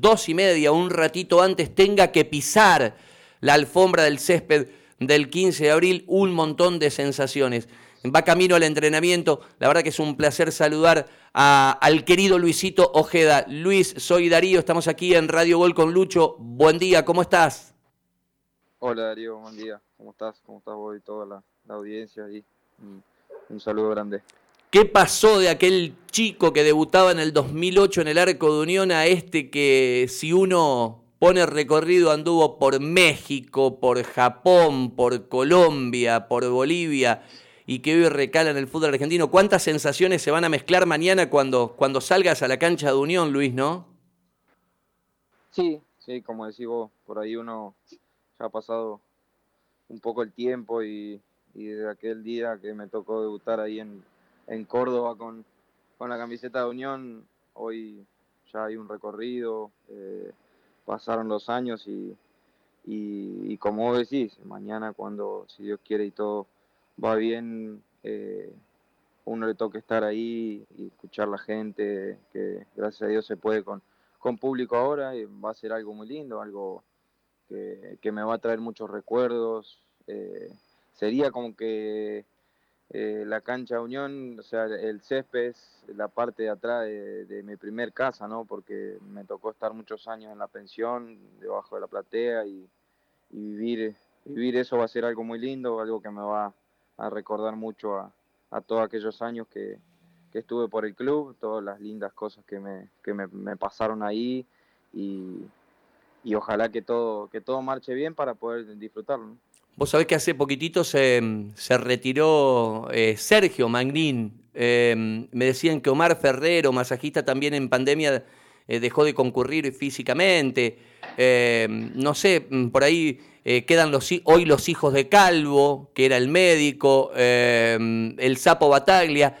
dos y media, un ratito antes, tenga que pisar la alfombra del césped del 15 de abril, un montón de sensaciones. Va camino al entrenamiento, la verdad que es un placer saludar al querido Luisito Ojeda. Luis, soy Darío, estamos aquí en Radio Gol con Lucho. Buen día, ¿cómo estás? Hola Darío, buen día. ¿Cómo estás? ¿Cómo estás vos y toda la, audiencia ahí? Un, saludo grande. ¿Qué pasó de aquel chico que debutaba en el 2008 en el Arco de Unión a este que si uno pone recorrido anduvo por México, por Japón, por Colombia, por Bolivia y que hoy recala en el fútbol argentino? ¿Cuántas sensaciones se van a mezclar mañana cuando, cuando salgas a la cancha de Unión, Luis, no? Sí, sí, como decís vos, por ahí uno ya ha pasado un poco el tiempo y, desde aquel día que me tocó debutar ahí en, Córdoba con, la camiseta de Unión, hoy ya hay un recorrido, eh, pasaron los años y, y, como decís, mañana cuando, si Dios quiere y todo va bien, eh, uno le toca estar ahí y escuchar la gente, que gracias a Dios se puede con, con público ahora, y va a ser algo muy lindo, algo que, me va a traer muchos recuerdos. Eh, sería como que eh, la cancha Unión, o sea, el césped es la parte de atrás de, mi primer casa, ¿no? Porque me tocó estar muchos años en la pensión, debajo de la platea y, vivir, vivir eso va a ser algo muy lindo, algo que me va a recordar mucho a, todos aquellos años que, estuve por el club, todas las lindas cosas que me, que me pasaron ahí y, y ojalá que todo, que todo marche bien para poder disfrutarlo. Vos sabés que hace poquitito se, retiró eh, Sergio Magnín. Eh, me decían que Omar Ferrero, masajista también en pandemia, eh, dejó de concurrir físicamente. no sé, mm, por ahí quedan los, hoy los hijos de Calvo, que era el médico, el Sapo Bataglia.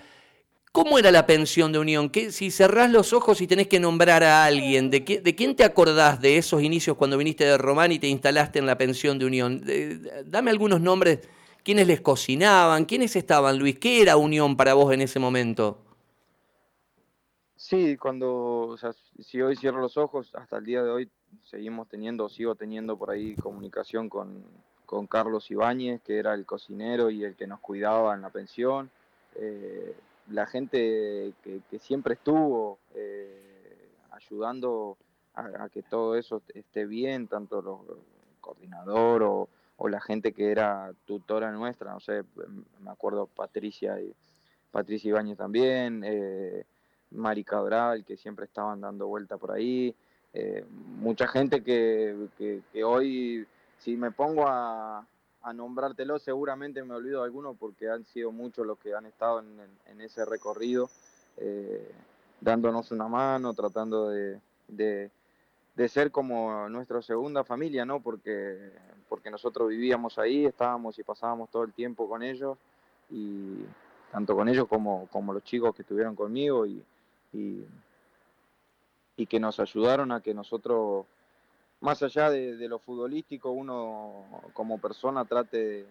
¿Cómo era la pensión de Unión? ¿Qué, si cerrás los ojos y tenés que nombrar a alguien, ¿de, ¿de quién te acordás de esos inicios cuando viniste de Román y te instalaste en la pensión de Unión? dame algunos nombres, quiénes les cocinaban, quiénes estaban, Luis, ¿qué era Unión para vos en ese momento? Sí, cuando, si hoy cierro los ojos, hasta el día de hoy seguimos teniendo, sigo teniendo por ahí comunicación con, con Carlos Ibáñez, que era el cocinero y el que nos cuidaba en la pensión. Eh, la gente que, siempre estuvo eh, ayudando a, que todo eso esté bien, tanto los, coordinador o, la gente que era tutora nuestra, no sé, me acuerdo Patricia y Patricia Ibáñez también, eh, Mari Cabral, que siempre estaban dando vuelta por ahí, eh, mucha gente que, que hoy, si me pongo a, a nombrártelo, seguramente me olvido de alguno porque han sido muchos los que han estado en, ese recorrido, eh, dándonos una mano, tratando de, ser como nuestra segunda familia, ¿no? Porque, porque nosotros vivíamos ahí, estábamos y pasábamos todo el tiempo con ellos, y tanto con ellos como, los chicos que estuvieron conmigo y que nos ayudaron a que nosotros más allá de, lo futbolístico, uno como persona trate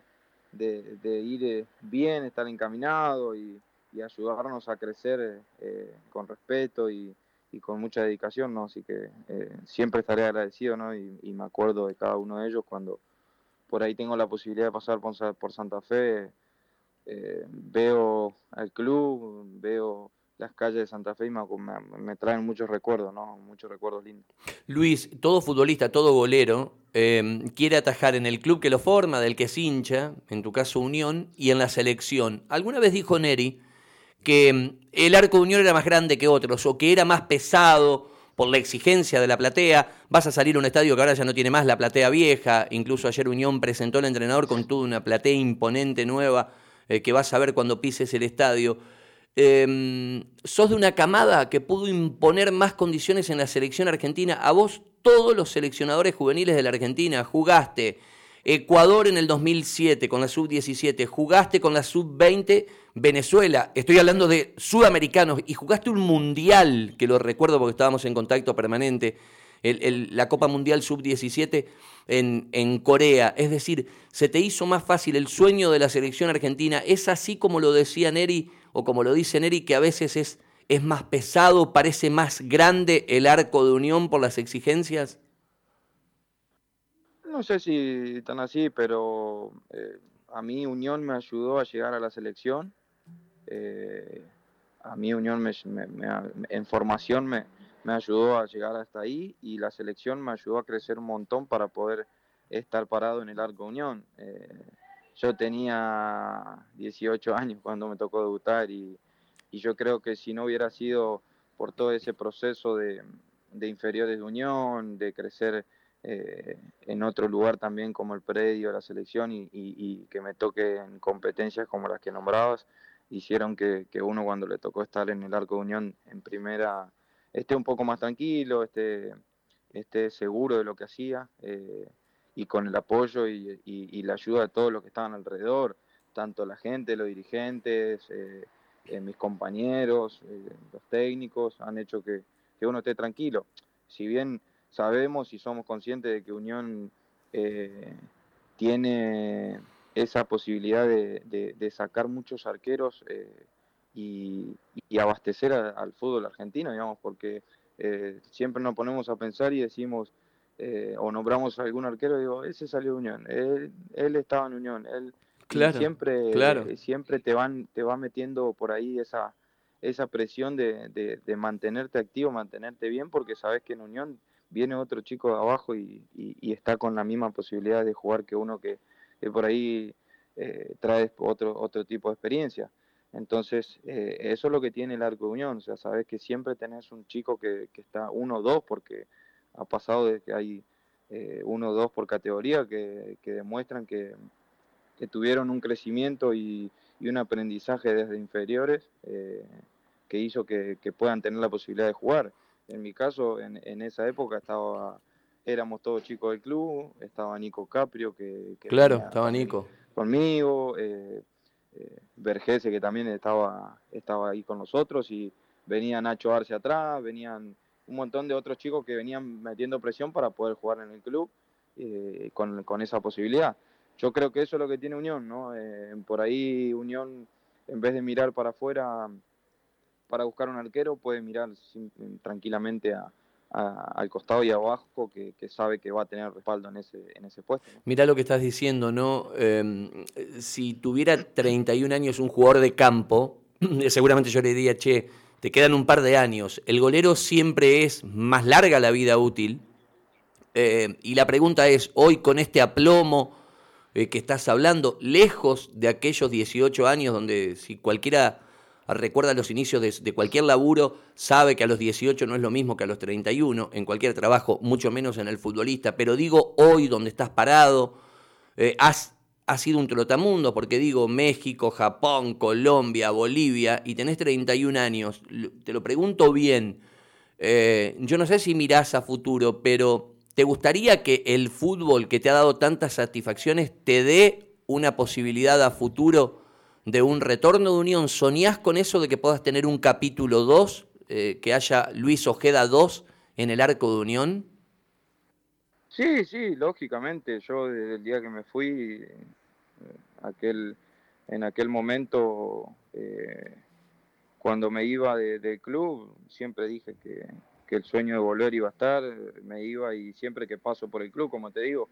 de, ir eh, bien, estar encaminado y, ayudarnos a crecer eh, con respeto y, con mucha dedicación, ¿no? Así que eh, siempre estaré agradecido, ¿no? Y, me acuerdo de cada uno de ellos cuando por ahí tengo la posibilidad de pasar por Santa Fe, veo al club, veo las calles de Santa Fe me, me, traen muchos recuerdos, ¿no? Muchos recuerdos lindos. Luis, todo futbolista, todo golero, em, quiere atajar en el club que lo forma, del que es hincha, en tu caso Unión, y en la selección. Alguna vez dijo Neri que em, el arco de Unión era más grande que otros, o que era más pesado por la exigencia de la platea. Vas a salir a un estadio que ahora ya no tiene más la platea vieja. Incluso ayer Unión presentó al entrenador con toda una platea imponente nueva eh, que vas a ver cuando pises el estadio. Em, sos de una camada que pudo imponer más condiciones en la selección argentina. A vos, todos los seleccionadores juveniles de la Argentina, jugaste Ecuador en el 2007 con la sub-17, jugaste con la sub-20 Venezuela, estoy hablando de sudamericanos, y jugaste un mundial, que lo recuerdo porque estábamos en contacto permanente, la Copa Mundial sub-17 en, en Corea. Es decir, se te hizo más fácil el sueño de la selección argentina. Es así como lo decía Neri o como lo dice Neri, que a veces es ¿Es más pesado? ¿Parece más grande el arco de Unión por las exigencias? No sé si tan así, pero eh, a mí Unión me ayudó a llegar a la selección. Eh, a mí Unión en formación me, me ayudó a llegar hasta ahí y la selección me ayudó a crecer un montón para poder estar parado en el Arco Unión. Eh, yo tenía 18 años cuando me tocó debutar y, yo creo que si no hubiera sido por todo ese proceso de, inferiores de Unión, de crecer eh, en otro lugar también como el predio, la selección y, que me toque en competencias como las que nombrabas, hicieron que, que uno cuando le tocó estar en el Arco de Unión en primera esté un poco más tranquilo, esté, esté seguro de lo que hacía eh, y con el apoyo y, la ayuda de todos los que estaban alrededor, tanto la gente, los dirigentes, eh, eh, mis compañeros, los técnicos, han hecho que, uno esté tranquilo. Si bien sabemos y somos conscientes de que Unión tiene esa posibilidad de, sacar muchos arqueros y, abastecer al fútbol argentino, digamos, porque eh, siempre nos ponemos a pensar y decimos, eh, o nombramos a algún arquero digo, ese salió de Unión, él, él estaba en Unión, él siempre, claro. siempre te van, te va metiendo por ahí esa, esa presión de, de, mantenerte activo, mantenerte bien, porque sabes que en Unión viene otro chico de abajo y, y, está con la misma posibilidad de jugar que uno que, por ahí eh, trae otro, otro tipo de experiencia. Entonces, eh, eso es lo que tiene el Arco de Unión, o sea, sabes que siempre tenés un chico que, que está uno o dos, porque ha pasado de que hay eh, uno o dos por categoría que, que demuestran que, que, tuvieron un crecimiento y, y, un aprendizaje desde inferiores eh, que hizo que, puedan tener la posibilidad de jugar. En mi caso, en, en esa época estaba éramos todos chicos del club, estaba Nico Caprio, que... claro, estaba Nico. Conmigo, eh, eh, Vergese que también estaba, estaba ahí con nosotros y venía Nacho Arce atrás, venían un montón de otros chicos que venían metiendo presión para poder jugar en el club eh, con, esa posibilidad. Yo creo que eso es lo que tiene Unión, ¿no? Eh, por ahí Unión, en vez de mirar para afuera para buscar un arquero, puede mirar tranquilamente a, al costado y abajo que, sabe que va a tener respaldo en ese, en ese puesto. Mira lo que estás diciendo, ¿no? Em, si tuviera 31 años un jugador de campo, seguramente yo le diría, che, te quedan un par de años. El golero siempre es más larga la vida útil. Eh, y la pregunta es, hoy con este aplomo eh, que estás hablando, lejos de aquellos 18 años donde si cualquiera recuerda los inicios de, cualquier laburo, sabe que a los 18 no es lo mismo que a los 31, en cualquier trabajo, mucho menos en el futbolista, pero digo hoy donde estás parado, eh, has, sido un trotamundo, porque digo México, Japón, Colombia, Bolivia, y tenés 31 años, te lo pregunto bien, eh, yo no sé si mirás a futuro, pero ¿te gustaría que el fútbol que te ha dado tantas satisfacciones te dé una posibilidad a futuro de un retorno de Unión, ¿soñás con eso de que puedas tener un capítulo 2, eh, que haya Luis Ojeda 2 en el arco de Unión? Sí, sí, lógicamente. Yo desde el día que me fui, aquel, en aquel momento, eh, cuando me iba del club, siempre dije que, el sueño de volver iba a estar, me iba y siempre que paso por el club, como te digo,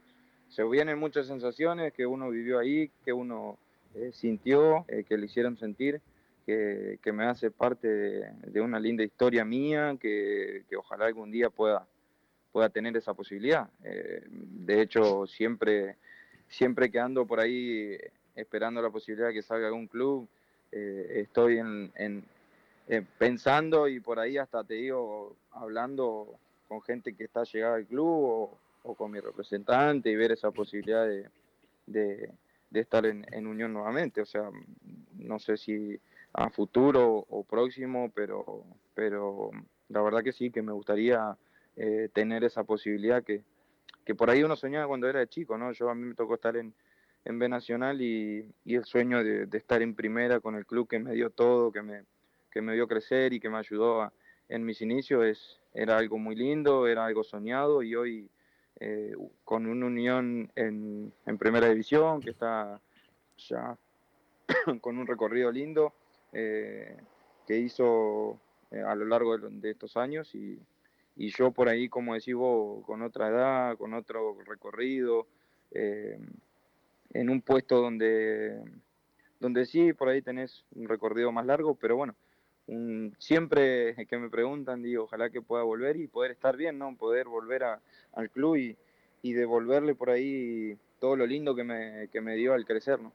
se vienen muchas sensaciones que uno vivió ahí, que uno eh, sintió, eh, que le hicieron sentir, que, me hace parte de, una linda historia mía, que, ojalá algún día pueda, pueda tener esa posibilidad. De hecho, siempre, siempre que ando por ahí esperando la posibilidad de que salga algún club, estoy en, pensando y por ahí hasta te digo, hablando con gente que está llegada al club o, con mi representante y ver esa posibilidad de de estar en, en, unión nuevamente. O sea, no sé si a futuro o próximo, pero, pero la verdad que sí, que me gustaría eh, tener esa posibilidad que, que por ahí uno soñaba cuando era chico, ¿no? Yo a mí me tocó estar en, en B Nacional y, y el sueño de, de, estar en primera con el club que me dio todo, que me, que me vio crecer y que me ayudó en mis inicios es, era algo muy lindo, era algo soñado y hoy eh, con una unión en, primera división que está ya con un recorrido lindo, eh, que hizo eh, a lo largo de, estos años y, y, yo por ahí, como decís vos, con otra edad, con otro recorrido, eh, en un puesto donde, donde sí, por ahí tenés un recorrido más largo, pero bueno, siempre que me preguntan, digo, ojalá que pueda volver y poder estar bien, ¿no? Poder volver al club y, y devolverle por ahí todo lo lindo que me, que me dio al crecer, ¿no?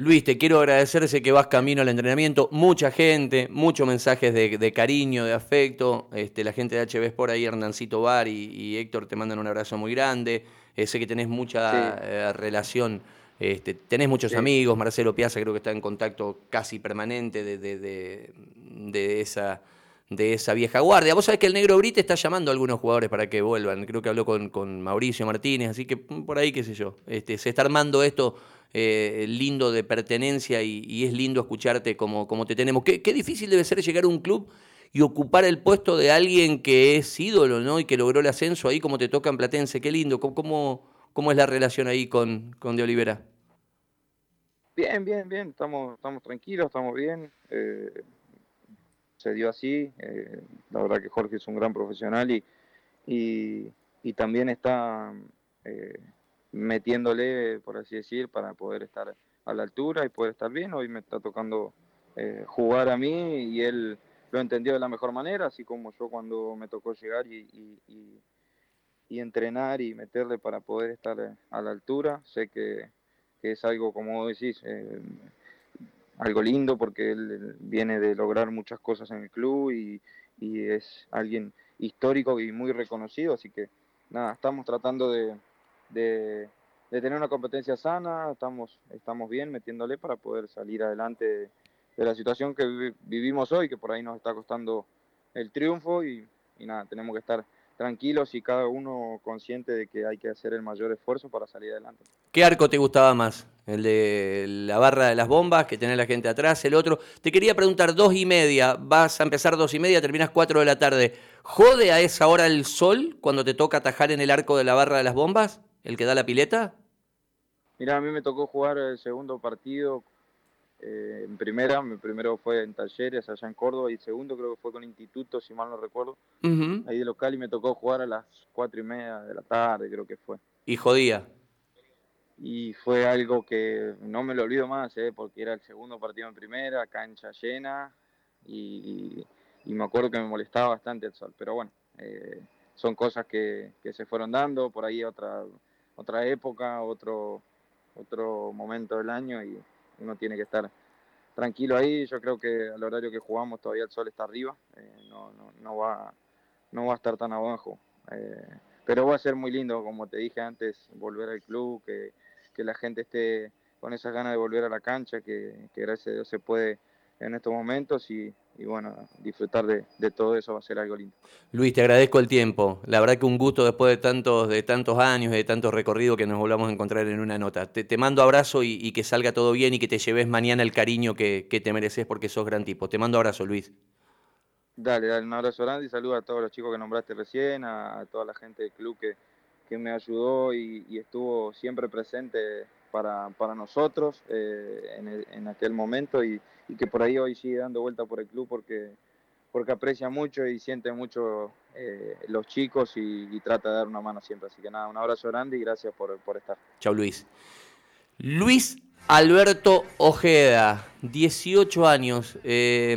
Luis, te quiero agradecerse que vas camino al entrenamiento. Mucha gente, muchos mensajes de, cariño, de afecto. Este, la gente de HB por ahí, Hernancito Bar y, Héctor, te mandan un abrazo muy grande. Eh, sé que tenés mucha eh, relación, este, tenés muchos amigos. Marcelo Piazza creo que está en contacto casi permanente de, de, esa, de esa vieja guardia. Vos sabés que el Negro Brite está llamando a algunos jugadores para que vuelvan. Creo que habló con, con Mauricio Martínez, así que mm, por ahí, qué sé yo. Este, se está armando esto eh, lindo de pertenencia y, es lindo escucharte como, como te tenemos. Qué, difícil debe ser llegar a un club y ocupar el puesto de alguien que es ídolo, ¿no? Y que logró el ascenso ahí como te toca en Platense. Qué lindo. ¿Cómo, cómo es la relación ahí con, con De Olivera? Bien, bien, bien. Estamos, estamos tranquilos, estamos bien. Eh, se dio así. Eh, la verdad que Jorge es un gran profesional y, y, también está metiéndole, por así decir, para poder estar a la altura y poder estar bien. Hoy me está tocando eh, jugar a mí y él lo entendió de la mejor manera, así como yo cuando me tocó llegar y, y, entrenar y meterle para poder estar eh, a la altura. Sé que, es algo, como decís, eh, algo lindo porque él viene de lograr muchas cosas en el club y, y es alguien histórico y muy reconocido, así que nada, estamos tratando de, de, tener una competencia sana, estamos, estamos bien metiéndole para poder salir adelante de, la situación que vivimos hoy, que por ahí nos está costando el triunfo y, nada, tenemos que estar tranquilos y cada uno consciente de que hay que hacer el mayor esfuerzo para salir adelante. ¿Qué arco te gustaba más? ¿El de la barra de las bombas, que tener la gente atrás? ¿El otro? Te quería preguntar, dos y media, vas a empezar dos y media, terminas cuatro de la tarde. ¿Jode a esa hora el sol cuando te toca atajar en el arco de la barra de las bombas? el que da la pileta? Mira, a mí me tocó jugar el segundo partido eh, en primera. Mi primero fue en Talleres, allá en Córdoba, y el segundo creo que fue con Instituto, si mal no recuerdo, ahí de local, y me tocó jugar a las cuatro y media de la tarde, creo que fue. ¿Y jodía? Y fue algo que no me lo olvido más, eh, porque era el segundo partido en primera, cancha llena, y, me acuerdo que me molestaba bastante el sol. Pero bueno, eh, son cosas que, que se fueron dando, por ahí otra otra época, otro, otro momento del año y uno tiene que estar tranquilo ahí. Yo creo que al horario que jugamos todavía el sol está arriba, eh, no, no, no, va, no va a estar tan abajo. Eh, pero va a ser muy lindo, como te dije antes, volver al club, que, que la gente esté con esas ganas de volver a la cancha, que, que gracias a Dios se puede en estos momentos y, y bueno, disfrutar de, todo eso va a ser algo lindo. Luis, te agradezco el tiempo. La verdad que un gusto después de tantos, de tantos años, de tantos recorridos que nos volvamos a encontrar en una nota. Te, mando abrazo y, que salga todo bien y que te lleves mañana el cariño que, te mereces porque sos gran tipo. Te mando abrazo, Luis. Dale, dale, un abrazo grande y saludo a todos los chicos que nombraste recién, a, toda la gente del club que, que me ayudó y, estuvo siempre presente para, para nosotros eh, en, en aquel momento y que por ahí hoy sigue dando vuelta por el club porque, porque aprecia mucho y siente mucho eh, los chicos y, trata de dar una mano siempre. Así que nada, un abrazo grande y gracias por, por estar. Chao Luis. Luis Alberto Ojeda, 18 años. Eh,